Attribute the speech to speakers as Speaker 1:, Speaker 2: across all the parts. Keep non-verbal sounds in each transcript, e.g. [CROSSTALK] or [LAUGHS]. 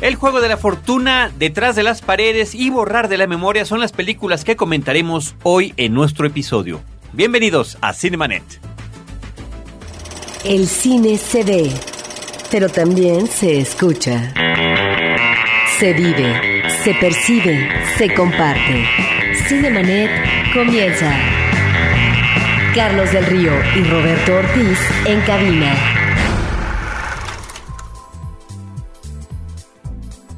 Speaker 1: El juego de la fortuna, detrás de las paredes y borrar de la memoria son las películas que comentaremos hoy en nuestro episodio. Bienvenidos a Cinemanet.
Speaker 2: El cine se ve, pero también se escucha. Se vive, se percibe, se comparte. Cinemanet comienza. Carlos del Río y Roberto Ortiz en cabina.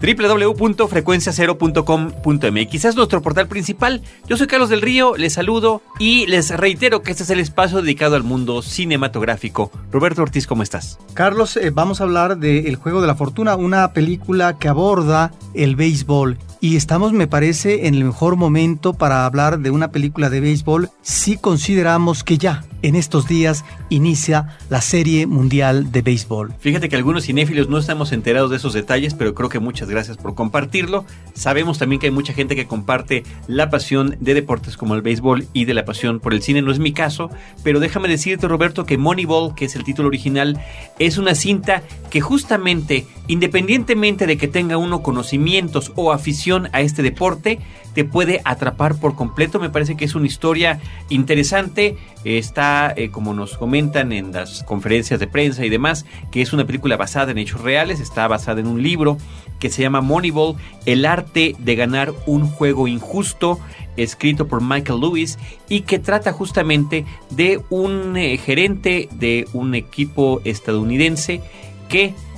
Speaker 1: www.frecuenciacero.com.mx es nuestro portal principal. Yo soy Carlos del Río, les saludo y les reitero que este es el espacio dedicado al mundo cinematográfico. Roberto Ortiz, ¿cómo estás?
Speaker 3: Carlos, eh, vamos a hablar de El Juego de la Fortuna, una película que aborda el béisbol. Y estamos, me parece, en el mejor momento para hablar de una película de béisbol si consideramos que ya en estos días inicia la Serie Mundial de Béisbol.
Speaker 1: Fíjate que algunos cinéfilos no estamos enterados de esos detalles, pero creo que muchas gracias por compartirlo. Sabemos también que hay mucha gente que comparte la pasión de deportes como el béisbol y de la pasión por el cine. No es mi caso, pero déjame decirte, Roberto, que Moneyball, que es el título original, es una cinta que justamente, independientemente de que tenga uno conocimientos o afición a este deporte, te puede atrapar por completo. Me parece que es una historia interesante. Está, eh, como nos comentan en las conferencias de prensa y demás, que es una película basada en hechos reales. Está basada en un libro que se llama Moneyball, El arte de ganar un juego injusto, escrito por Michael Lewis y que trata justamente de un eh, gerente de un equipo estadounidense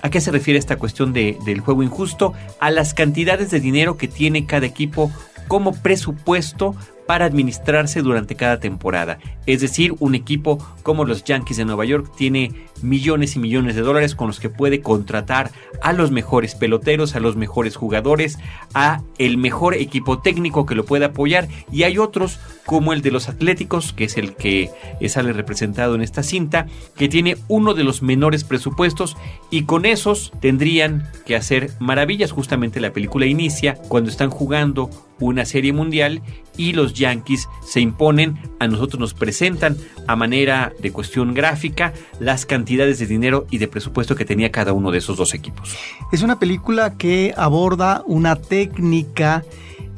Speaker 1: ¿A qué se refiere esta cuestión de, del juego injusto? A las cantidades de dinero que tiene cada equipo como presupuesto para administrarse durante cada temporada. Es decir, un equipo como los Yankees de Nueva York tiene millones y millones de dólares con los que puede contratar a los mejores peloteros, a los mejores jugadores, a el mejor equipo técnico que lo pueda apoyar y hay otros como el de los Atléticos, que es el que sale representado en esta cinta, que tiene uno de los menores presupuestos y con esos tendrían que hacer maravillas. Justamente la película inicia cuando están jugando una serie mundial y los Yankees se imponen, a nosotros nos presentan a manera de cuestión gráfica las cantidades de dinero y de presupuesto que tenía cada uno de esos dos equipos.
Speaker 3: Es una película que aborda una técnica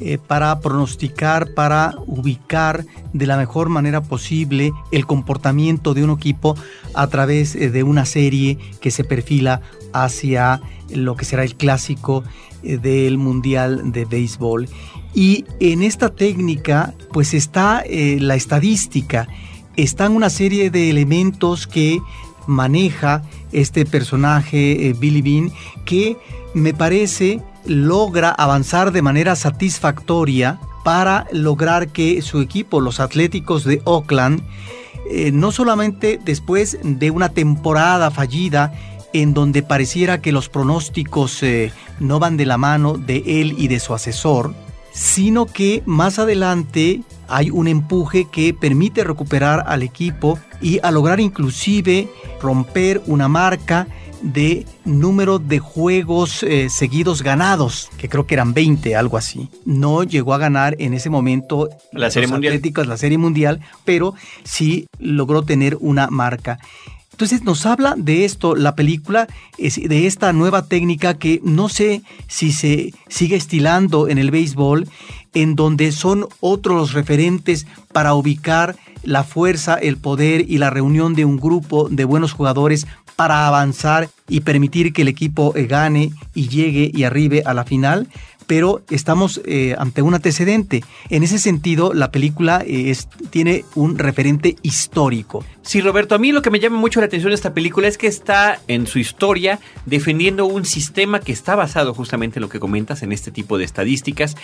Speaker 3: eh, para pronosticar, para ubicar de la mejor manera posible el comportamiento de un equipo a través eh, de una serie que se perfila hacia lo que será el clásico eh, del Mundial de Béisbol. Y en esta técnica pues está la estadística, están una serie de elementos que maneja este personaje Billy Bean que me parece logra avanzar de manera satisfactoria para lograr que su equipo, los Atléticos de Oakland, eh, no solamente después de una temporada fallida en donde pareciera que los pronósticos eh, no van de la mano de él y de su asesor, sino que más adelante hay un empuje que permite recuperar al equipo y a lograr inclusive romper una marca de número de juegos eh, seguidos ganados, que creo que eran 20, algo así. No llegó a ganar en ese momento
Speaker 1: la Serie Mundial.
Speaker 3: la Serie Mundial, pero sí logró tener una marca. Entonces nos habla de esto la película, de esta nueva técnica que no sé si se sigue estilando en el béisbol, en donde son otros los referentes para ubicar la fuerza, el poder y la reunión de un grupo de buenos jugadores para avanzar y permitir que el equipo eh, gane y llegue y arribe a la final, pero estamos eh, ante un antecedente. En ese sentido, la película eh, tiene un referente histórico.
Speaker 1: Sí, Roberto, a mí lo que me llama mucho la atención de esta película es que está en su historia defendiendo un sistema que está basado justamente en lo que comentas, en este tipo de estadísticas,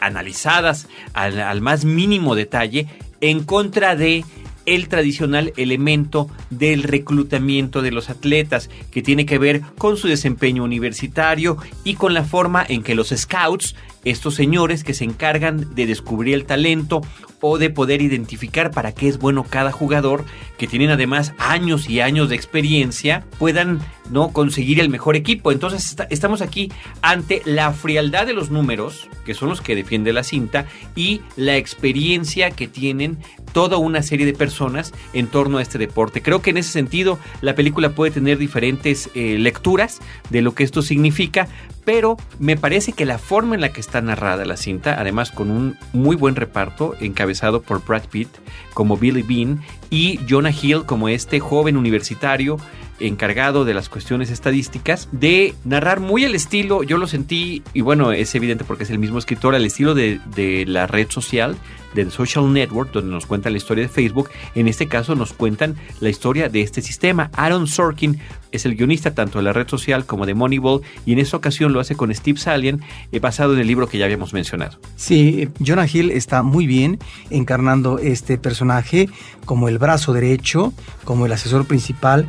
Speaker 1: analizadas al más mínimo detalle, en contra de el tradicional elemento del reclutamiento de los atletas, que tiene que ver con su desempeño universitario y con la forma en que los scouts estos señores que se encargan de descubrir el talento o de poder identificar para qué es bueno cada jugador, que tienen además años y años de experiencia, puedan no conseguir el mejor equipo. Entonces estamos aquí ante la frialdad de los números, que son los que defiende la cinta, y la experiencia que tienen toda una serie de personas en torno a este deporte. Creo que en ese sentido la película puede tener diferentes eh, lecturas de lo que esto significa, pero me parece que la forma en la que está narrada la cinta, además con un muy buen reparto encabezado por Brad Pitt como Billy Bean y Jonah Hill como este joven universitario encargado de las cuestiones estadísticas, de narrar muy al estilo, yo lo sentí, y bueno, es evidente porque es el mismo escritor, al estilo de, la red social, de The Social Network, donde nos cuentan la historia de Facebook. En este caso nos cuentan la historia de este sistema. Aaron Sorkin es el guionista tanto de la red social como de Moneyball y en esta ocasión lo hace con Steve Salien, eh, basado en el libro que ya habíamos mencionado.
Speaker 3: Sí, Jonah Hill está muy bien encarnando este personaje como el brazo derecho, como el asesor principal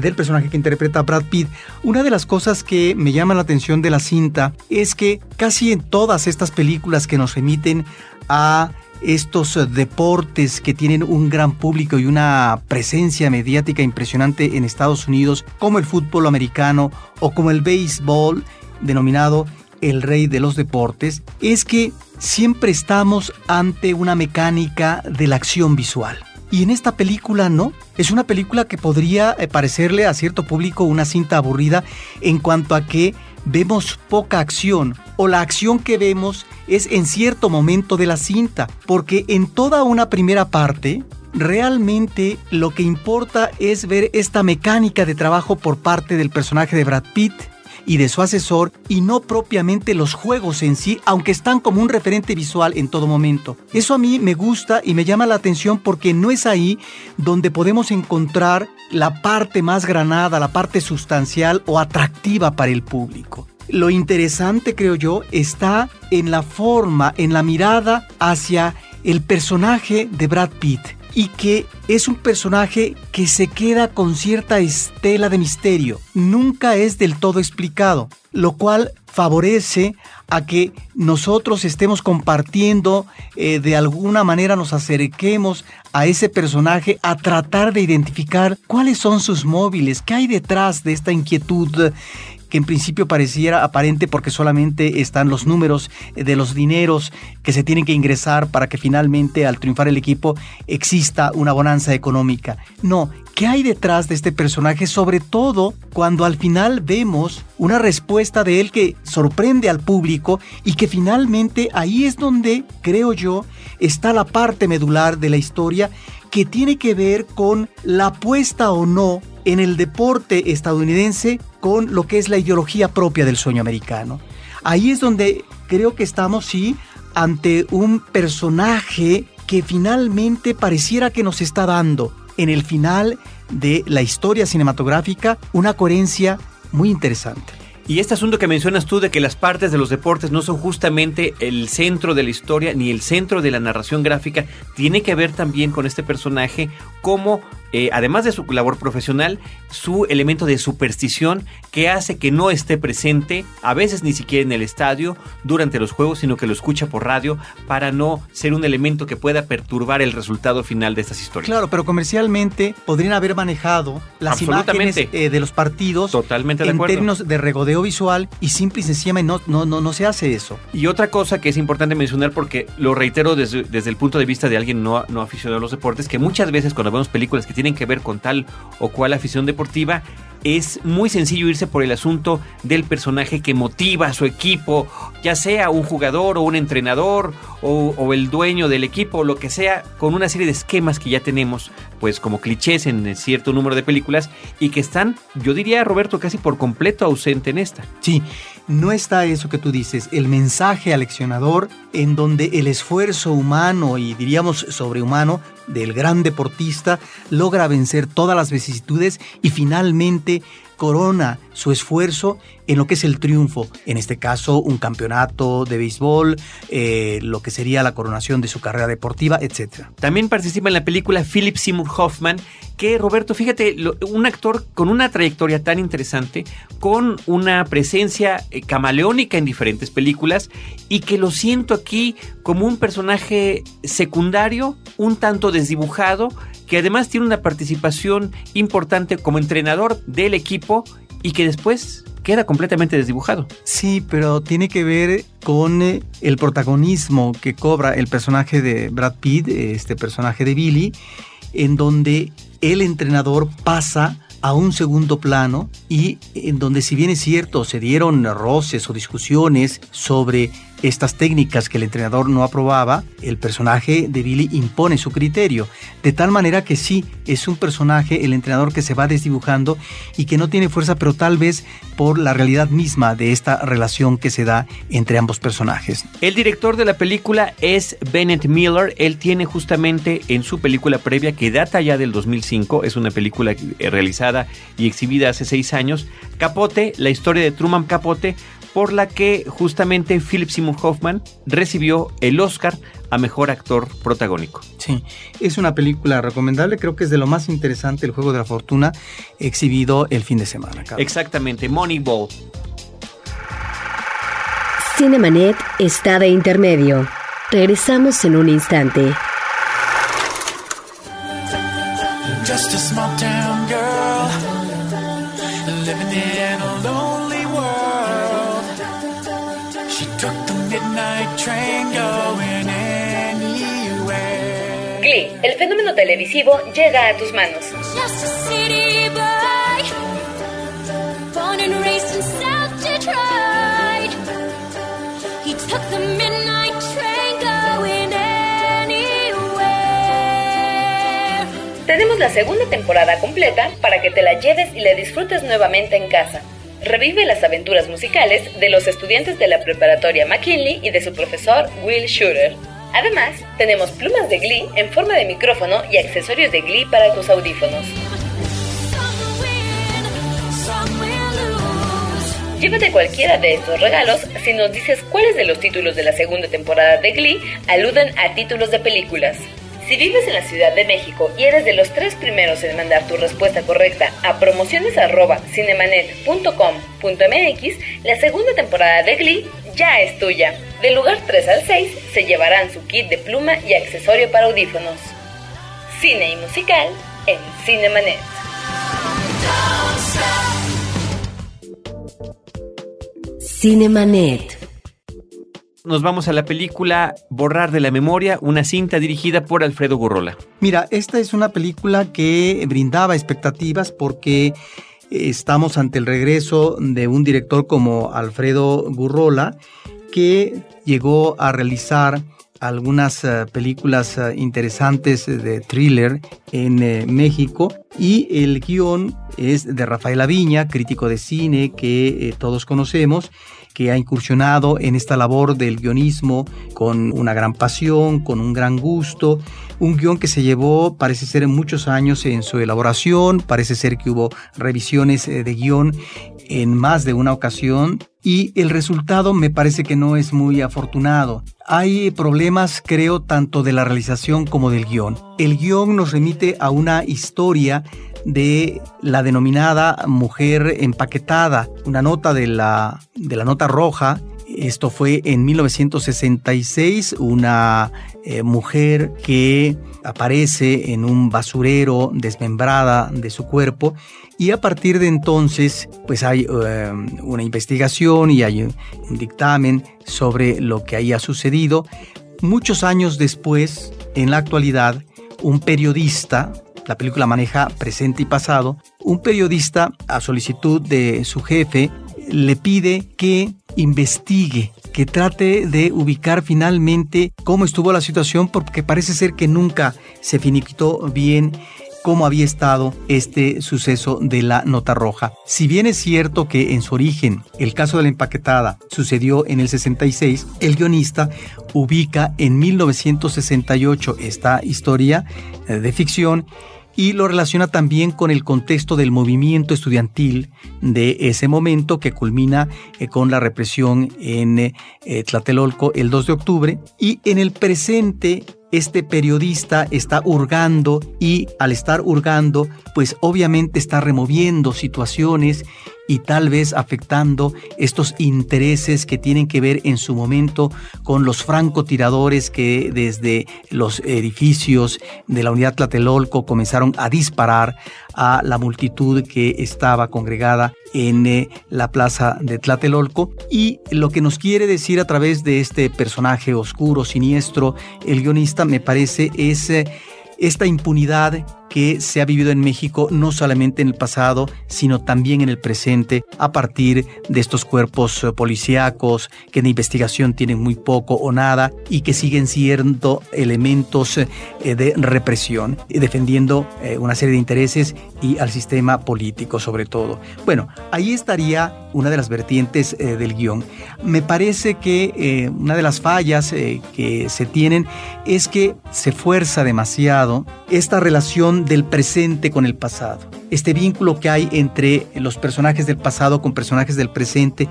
Speaker 3: del personaje que interpreta Brad Pitt. Una de las cosas que me llama la atención de la cinta es que casi en todas estas películas que nos remiten a estos eh, deportes que tienen un gran público y una presencia mediática impresionante en Estados Unidos, como el fútbol americano o como el béisbol, denominado el rey de los deportes, es que siempre estamos ante una mecánica de la acción visual. Y en esta película no. Es una película que podría eh, parecerle a cierto público una cinta aburrida en cuanto a que vemos poca acción o la acción que vemos es en cierto momento de la cinta, porque en toda una primera parte realmente lo que importa es ver esta mecánica de trabajo por parte del personaje de Brad Pitt y de su asesor y no propiamente los juegos en sí, aunque están como un referente visual en todo momento. Eso a mí me gusta y me llama la atención porque no es ahí donde podemos encontrar la parte más granada, la parte sustancial o atractiva para el público. Lo interesante, creo yo, está en la forma, en la mirada hacia el personaje de Brad Pitt y que es un personaje que se queda con cierta estela de misterio. Nunca es del todo explicado, lo cual favorece a que nosotros estemos compartiendo, eh, de alguna manera nos acerquemos a ese personaje a tratar de identificar cuáles son sus móviles, qué hay detrás de esta inquietud que en principio pareciera aparente porque solamente están los números de los dineros que se tienen que ingresar para que finalmente al triunfar el equipo exista una bonanza económica. No, ¿qué hay detrás de este personaje? Sobre todo cuando al final vemos una respuesta de él que sorprende al público y que finalmente ahí es donde, creo yo, está la parte medular de la historia que tiene que ver con la apuesta o no en el deporte estadounidense con lo que es la ideología propia del sueño americano. Ahí es donde creo que estamos, sí, ante un personaje que finalmente pareciera que nos está dando en el final de la historia cinematográfica una coherencia muy interesante.
Speaker 1: Y este asunto que mencionas tú de que las partes de los deportes no son justamente el centro de la historia ni el centro de la narración gráfica, tiene que ver también con este personaje como eh, además de su labor profesional, su elemento de superstición que hace que no esté presente, a veces ni siquiera en el estadio, durante los juegos, sino que lo escucha por radio para no ser un elemento que pueda perturbar el resultado final de estas historias.
Speaker 3: Claro, pero comercialmente podrían haber manejado las imágenes eh, de los partidos
Speaker 1: Totalmente
Speaker 3: en términos de regodeo visual y simple y sencillamente no, no, no, no se hace eso.
Speaker 1: Y otra cosa que es importante mencionar, porque lo reitero desde, desde el punto de vista de alguien no, no aficionado a los deportes, que muchas veces cuando vemos películas que tienen tienen que ver con tal o cual afición deportiva, es muy sencillo irse por el asunto del personaje que motiva a su equipo, ya sea un jugador o un entrenador o, el dueño del equipo, o lo que sea, con una serie de esquemas que ya tenemos, pues como clichés en cierto número de películas y que están, yo diría, Roberto, casi por completo ausente en esta.
Speaker 3: Sí, no está eso que tú dices, el mensaje aleccionador en donde el esfuerzo humano y diríamos sobrehumano del gran deportista logra vencer todas las vicisitudes y finalmente corona su esfuerzo en lo que es el triunfo, en este caso un campeonato de béisbol, eh, lo que sería la coronación de su carrera deportiva, etc.
Speaker 1: También participa en la película Philip Seymour Hoffman, que Roberto, fíjate, un actor con una trayectoria tan interesante, con una presencia eh, camaleónica en diferentes películas y que lo siento aquí como un personaje secundario, un tanto desdibujado, que además tiene una participación importante como entrenador del equipo y que después queda completamente desdibujado.
Speaker 3: Sí, pero tiene que ver con eh, el protagonismo que cobra el personaje de Brad Pitt, este personaje de Billy, en donde el entrenador pasa a un segundo plano y en donde si bien es cierto se dieron roces o discusiones sobre estas técnicas que el entrenador no aprobaba, el personaje de Billy impone su criterio, de tal manera que sí, es un personaje, el entrenador que se va desdibujando y que no tiene fuerza, pero tal vez por la realidad misma de esta relación que se da entre ambos personajes.
Speaker 1: El director de la película es Bennett Miller, él tiene justamente en su película previa que data ya del 2005, es una película realizada y exhibida hace seis años, Capote, la historia de Truman Capote, por la que justamente Philip Seymour Hoffman recibió el Oscar a Mejor Actor Protagónico.
Speaker 3: Sí, es una película recomendable, creo que es de lo más interesante el Juego de la Fortuna exhibido el fin de semana.
Speaker 1: Exactamente, Moneyball.
Speaker 2: Cinemanet está de intermedio. Regresamos en un instante. El fenómeno televisivo llega a tus manos. Tenemos la segunda temporada completa para que te la lleves y la disfrutes nuevamente en casa. Revive las aventuras musicales de los estudiantes de la preparatoria McKinley y de su profesor Will Shooter. Además, tenemos plumas de Glee en forma de micrófono y accesorios de Glee para tus audífonos. Llévate cualquiera de estos regalos si nos dices cuáles de los títulos de la segunda temporada de Glee aluden a títulos de películas. Si vives en la Ciudad de México y eres de los tres primeros en mandar tu respuesta correcta a promociones.cinemanet.com.mx, la segunda temporada de Glee ya es tuya. Del lugar 3 al 6 se llevarán su kit de pluma y accesorio para audífonos. Cine y musical en Cinemanet. Cinemanet
Speaker 1: nos vamos a la película Borrar de la Memoria, una cinta dirigida por Alfredo Gurrola.
Speaker 3: Mira, esta es una película que brindaba expectativas porque estamos ante el regreso de un director como Alfredo Gurrola, que llegó a realizar algunas eh, películas eh, interesantes de thriller en eh, México y el guion es de Rafael Aviña, crítico de cine que todos conocemos que ha incursionado en esta labor del guionismo con una gran pasión, con un gran gusto. Un guion que se llevó, parece ser, muchos años en su elaboración, parece ser que hubo revisiones eh, de guion en más de una ocasión y el resultado me parece que no es muy afortunado. Hay problemas, creo, tanto de la realización como del guion. El guion nos remite a una historia de la denominada mujer empaquetada, una nota de la, de la nota roja. Esto fue en 1966, una eh, mujer que aparece en un basurero desmembrada de su cuerpo y a partir de entonces pues hay eh, una investigación y hay un dictamen sobre lo que ahí ha sucedido. Muchos años después, en la actualidad, un periodista la película maneja presente y pasado, un periodista a solicitud de su jefe le pide que investigue, que trate de ubicar finalmente cómo estuvo la situación porque parece ser que nunca se finiquitó bien cómo había estado este suceso de la nota roja. Si bien es cierto que en su origen el caso de la empaquetada sucedió en el 66, el guionista ubica en 1968 esta historia eh, de ficción y lo relaciona también con el contexto del movimiento estudiantil de ese momento que culmina eh, con la represión en eh, Tlatelolco el 2 de octubre y en el presente este periodista está hurgando y al estar hurgando, pues obviamente está removiendo situaciones y tal vez afectando estos intereses que tienen que ver en su momento con los francotiradores que desde los edificios de la unidad Tlatelolco comenzaron a disparar a la multitud que estaba congregada en eh, la plaza de Tlatelolco. Y lo que nos quiere decir a través de este personaje oscuro, siniestro, el guionista me parece es eh, esta impunidad que se ha vivido en México no solamente en el pasado, sino también en el presente a partir de estos cuerpos eh, policíacos que de investigación tienen muy poco o nada y que siguen siendo elementos eh, de represión, defendiendo eh, una serie de intereses y al sistema político sobre todo. Bueno, ahí estaría una de las vertientes del guion. Me parece que una de las fallas que se tienen es que se fuerza demasiado esta relación del presente con el pasado. Este vínculo que hay entre los personajes del pasado con personajes del presente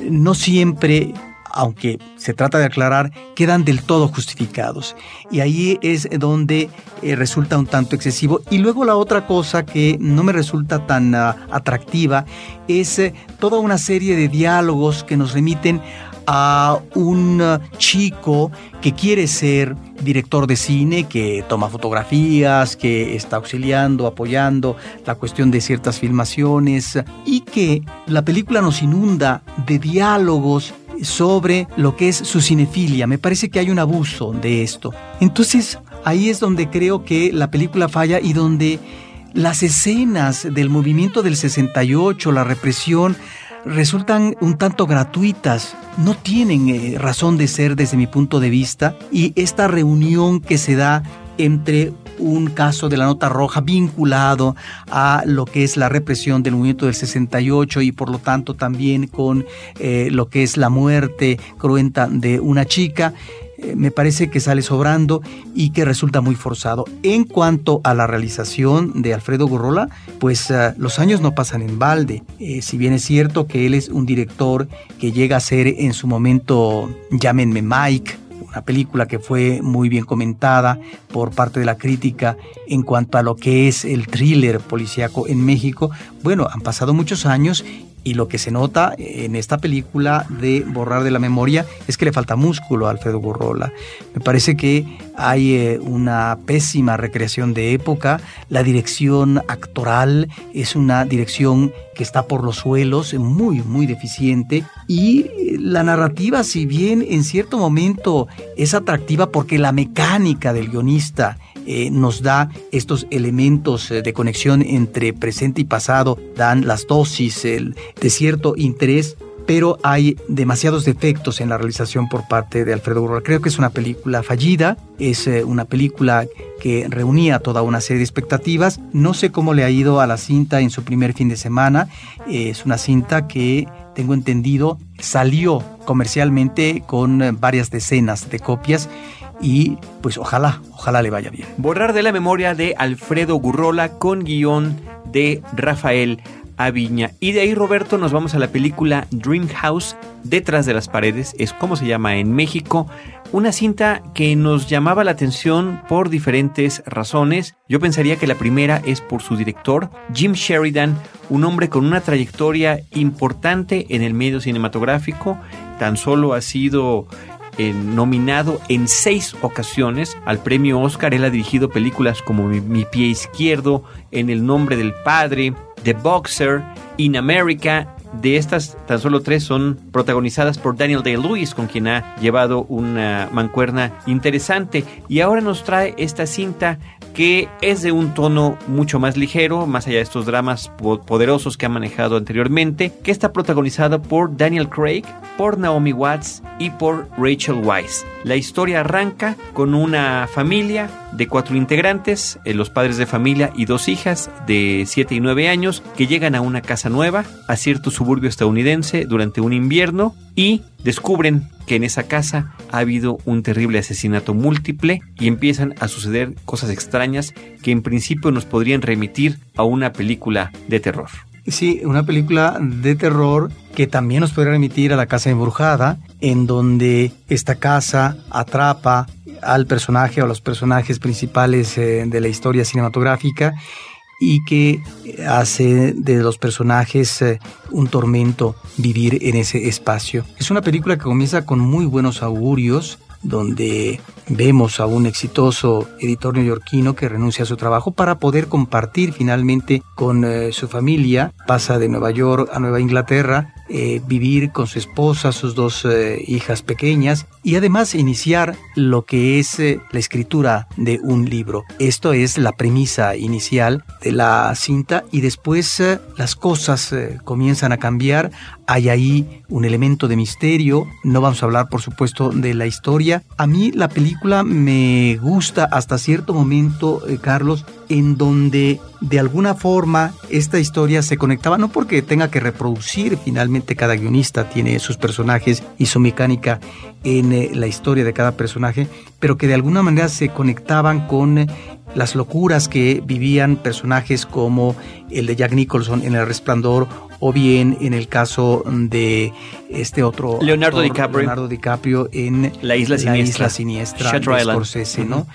Speaker 3: no siempre aunque se trata de aclarar, quedan del todo justificados. Y ahí es donde eh, resulta un tanto excesivo. Y luego la otra cosa que no me resulta tan ah, atractiva es eh, toda una serie de diálogos que nos remiten a un chico que quiere ser director de cine, que toma fotografías, que está auxiliando, apoyando la cuestión de ciertas filmaciones y que la película nos inunda de diálogos sobre lo que es su cinefilia. Me parece que hay un abuso de esto. Entonces, ahí es donde creo que la película falla y donde las escenas del movimiento del 68, la represión, resultan un tanto gratuitas, no tienen eh, razón de ser desde mi punto de vista y esta reunión que se da entre un caso de la nota roja vinculado a lo que es la represión del movimiento del 68 y por lo tanto también con eh, lo que es la muerte cruenta de una chica. Eh, me parece que sale sobrando y que resulta muy forzado. En cuanto a la realización de Alfredo Gorrola, pues eh, los años no pasan en balde. Eh, si bien es cierto que él es un director que llega a ser en su momento, llámenme Mike, una película que fue muy bien comentada por parte de la crítica en cuanto a lo que es el thriller policíaco en México. Bueno, han pasado muchos años y lo que se nota en esta película de Borrar de la Memoria es que le falta músculo a Alfredo Borrola. Me parece que hay eh, una pésima recreación de época. La dirección actoral es una dirección que está por los suelos, muy, muy deficiente. Y la narrativa, si bien en cierto momento es atractiva porque la mecánica del guionista eh, nos da estos elementos eh, de conexión entre presente y pasado, dan las dosis de cierto interés, pero hay demasiados defectos en la realización por parte de Alfredo Burrola. Creo que es una película fallida, es eh, una película que reunía toda una serie de expectativas. No sé cómo le ha ido a la cinta en su primer fin de semana. es una cinta que, tengo entendido, salió comercialmente con varias decenas de copias y pues ojalá, ojalá le vaya bien.
Speaker 1: Borrar de la memoria de Alfredo Gurrola con guion de Rafael Aviña. Y de ahí, Roberto, nos vamos a la película Dream House, Detrás de las Paredes, es como se llama en México. Una cinta que nos llamaba la atención por diferentes razones. Yo pensaría que la primera es por su director, Jim Sheridan, un hombre con una trayectoria importante en el medio cinematográfico. Tan solo ha sido nominado en seis ocasiones al premio Oscar. Él ha dirigido películas como Mi, pie izquierdo, En el nombre del padre, The Boxer, In America. De estas, tan solo tres son protagonizadas por Daniel Day-Lewis, con quien ha llevado una mancuerna interesante. Y ahora nos trae esta cinta que es de un tono mucho más ligero, más allá de estos dramas poderosos que ha manejado anteriormente, que está protagonizada por Daniel Craig, por Naomi Watts y por Rachel Weisz. La historia arranca con una familia de cuatro integrantes, eh, los padres de familia y dos hijas de 7 y 9 años, que llegan a una casa nueva, a cierto suburbio estadounidense, durante un invierno y descubren que en esa casa ha habido un terrible asesinato múltiple y empiezan a suceder cosas extrañas que en principio nos podrían remitir a una película de terror.
Speaker 3: Sí, una película de terror que también nos podría remitir a la casa embrujada, en donde esta casa atrapa al personaje o a los personajes principales eh, de la historia cinematográfica y que hace de los personajes eh, un tormento vivir en ese espacio. Es una película que comienza con muy buenos augurios, donde vemos a un exitoso editor neoyorquino que renuncia a su trabajo para poder compartir finalmente con eh, su familia. Pasa de Nueva York a Nueva Inglaterra, eh, vivir con su esposa, sus dos hijas pequeñas y además iniciar lo que es la escritura de un libro. Esto es la premisa inicial de la cinta y después las cosas comienzan a cambiar. Hay ahí un elemento de misterio. No vamos a hablar, por supuesto, de la historia. A mí la película me gusta hasta cierto momento, eh, Carlos, en donde de alguna forma esta historia se conectaba, no porque tenga que reproducir, finalmente cada guionista tiene sus personajes y su mecánica en eh, la historia de cada personaje, pero que de alguna manera se conectaban con las locuras que vivían personajes como el de Jack Nicholson en El Resplandor o bien en el caso de este otro
Speaker 1: Leonardo DiCaprio,
Speaker 3: Leonardo DiCaprio en
Speaker 1: La Isla Siniestra,
Speaker 3: Isla Siniestra. De Scorsese, ¿no?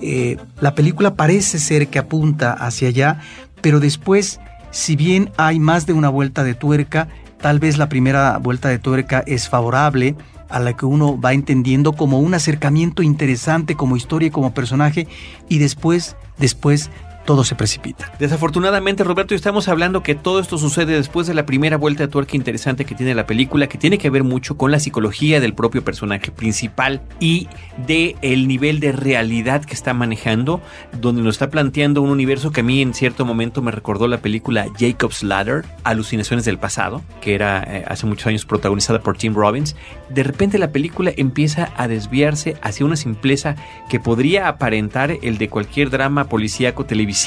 Speaker 3: Eh, la película parece ser que apunta hacia allá, pero después, si bien hay más de una vuelta de tuerca, tal vez la primera vuelta de tuerca es favorable a la que uno va entendiendo como un acercamiento interesante como historia y como personaje y después, después todo se precipita.
Speaker 1: Desafortunadamente, Roberto, estamos hablando que todo esto sucede después de la primera vuelta de tuerca interesante que tiene la película, que tiene que ver mucho con la psicología del propio personaje principal y de el nivel de realidad que está manejando, donde nos está planteando un universo que a mí en cierto momento me recordó la película Jacob's Ladder, Alucinaciones del pasado, que era eh, hace muchos años protagonizada por Tim Robbins. De repente la película empieza a desviarse hacia una simpleza que podría aparentar el de cualquier drama policíaco televisivo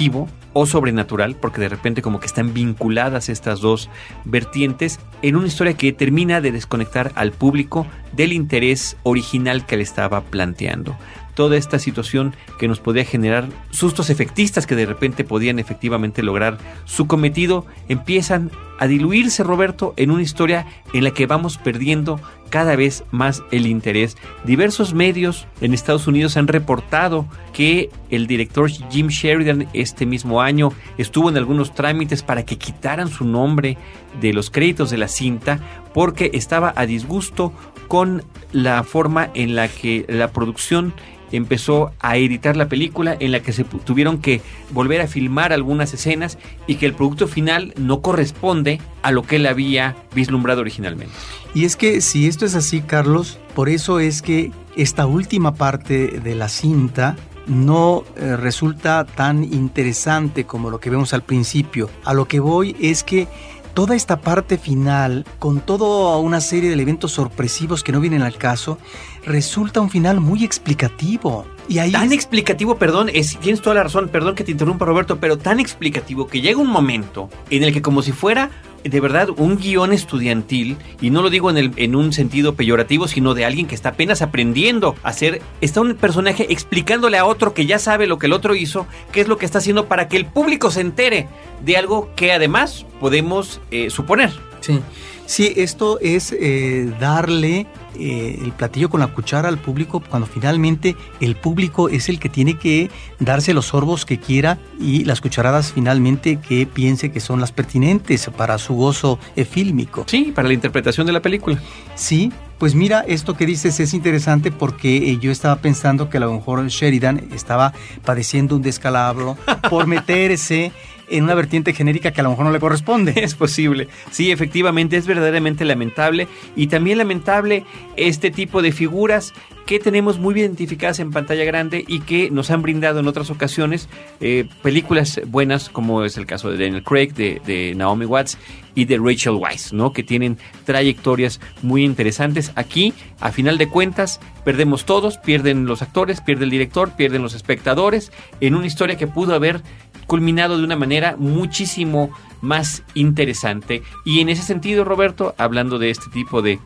Speaker 1: o sobrenatural, porque de repente como que están vinculadas estas dos vertientes en una historia que termina de desconectar al público del interés original que le estaba planteando. Toda esta situación que nos podía generar sustos efectistas que de repente podían efectivamente lograr su cometido, empiezan a diluirse, Roberto, en una historia en la que vamos perdiendo cada vez más el interés. Diversos medios en Estados Unidos han reportado que el director Jim Sheridan este mismo año estuvo en algunos trámites para que quitaran su nombre de los créditos de la cinta porque estaba a disgusto con la forma en la que la producción empezó a editar la película en la que se tuvieron que volver a filmar algunas escenas y que el producto final no corresponde a lo que él había vislumbrado originalmente.
Speaker 3: Y es que si esto es así, Carlos, por eso es que esta última parte de la cinta no eh, resulta tan interesante como lo que vemos al principio. A lo que voy es que toda esta parte final, con toda una serie de eventos sorpresivos que no vienen al caso, resulta un final muy explicativo.
Speaker 1: Y ahí tan explicativo, perdón, es, tienes toda la razón, perdón que te interrumpa Roberto, pero tan explicativo que llega un momento en el que como si fuera de verdad un guion estudiantil, y no lo digo en, el, en un sentido peyorativo, sino de alguien que está apenas aprendiendo a hacer, está un personaje explicándole a otro que ya sabe lo que el otro hizo, qué es lo que está haciendo para que el público se entere de algo que además podemos eh, suponer.
Speaker 3: Sí. Sí, esto es eh, darle eh, el platillo con la cuchara al público cuando finalmente el público es el que tiene que darse los sorbos que quiera y las cucharadas finalmente que piense que son las pertinentes para su gozo eh, fílmico.
Speaker 1: Sí, para la interpretación de la película.
Speaker 3: Sí, pues mira, esto que dices es interesante porque yo estaba pensando que a lo mejor Sheridan estaba padeciendo un descalabro por [LAUGHS] meterse en una vertiente genérica que a lo mejor no le corresponde. [LAUGHS]
Speaker 1: Es posible. Sí, efectivamente, es verdaderamente lamentable. Y también lamentable este tipo de figuras que tenemos muy bien identificadas en pantalla grande y que nos han brindado en otras ocasiones eh, películas buenas, como es el caso de Daniel Craig, de, Naomi Watts y de Rachel Weisz, ¿no? Que tienen trayectorias muy interesantes. Aquí, a final de cuentas, perdemos todos, pierden los actores, pierde el director, pierden los espectadores, en una historia que pudo haber culminado de una manera muchísimo más interesante. Y en ese sentido, Roberto, hablando de este tipo de,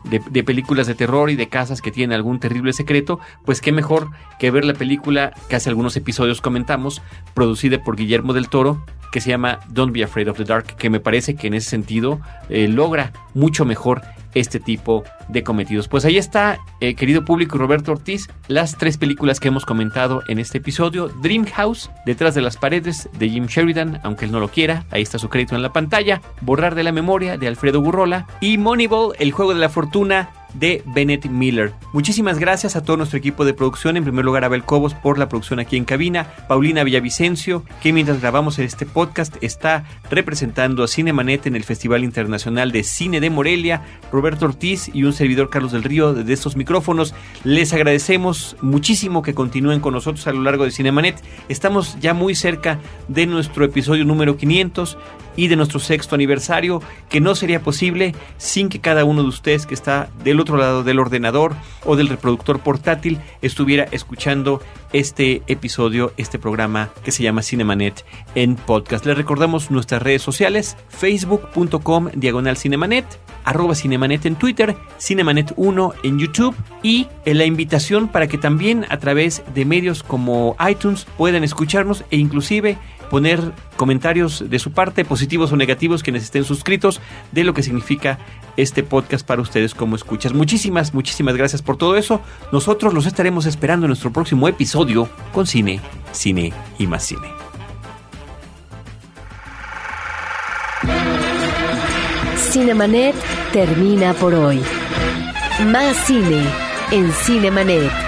Speaker 1: películas de terror y de casas que tienen algún terrible secreto, pues qué mejor que ver la película que hace algunos episodios comentamos, producida por Guillermo del Toro, que se llama Don't Be Afraid of the Dark, que me parece que en ese sentido eh, logra mucho mejor este tipo de cometidos. Pues ahí está, eh, querido público Roberto Ortiz, las tres películas que hemos comentado en este episodio. Dream House, Detrás de las paredes, de Jim Sheridan, aunque él no lo quiera, ahí está su crédito en la pantalla. Borrar de la memoria, de Alfredo Burrola. Y Moneyball, El juego de la fortuna, de Bennett Miller. Muchísimas gracias a todo nuestro equipo de producción, en primer lugar a Abel Cobos por la producción aquí en cabina, Paulina Villavicencio, que mientras grabamos este podcast está representando a Cinemanet en el Festival Internacional de Cine de Morelia, Roberto Ortiz y un servidor Carlos del Río de estos micrófonos. Les agradecemos muchísimo que continúen con nosotros a lo largo de Cinemanet. Estamos ya muy cerca de nuestro episodio número 500 y de nuestro sexto aniversario, que no sería posible sin que cada uno de ustedes que está del otro lado del ordenador o del reproductor portátil estuviera escuchando este episodio, este programa que se llama Cinemanet en podcast. Les recordamos nuestras redes sociales, facebook.com diagonal cinemanet, arroba cinemanet en Twitter, cinemanet1 en YouTube y la invitación para que también a través de medios como iTunes puedan escucharnos e inclusive poner comentarios de su parte, positivos o negativos, quienes estén suscritos, de lo que significa este podcast para ustedes como escuchas. Muchísimas, muchísimas gracias por todo eso. Nosotros los estaremos esperando en nuestro próximo episodio con cine, cine y más cine.
Speaker 2: Cinemanet termina por hoy. Más cine en Cinemanet.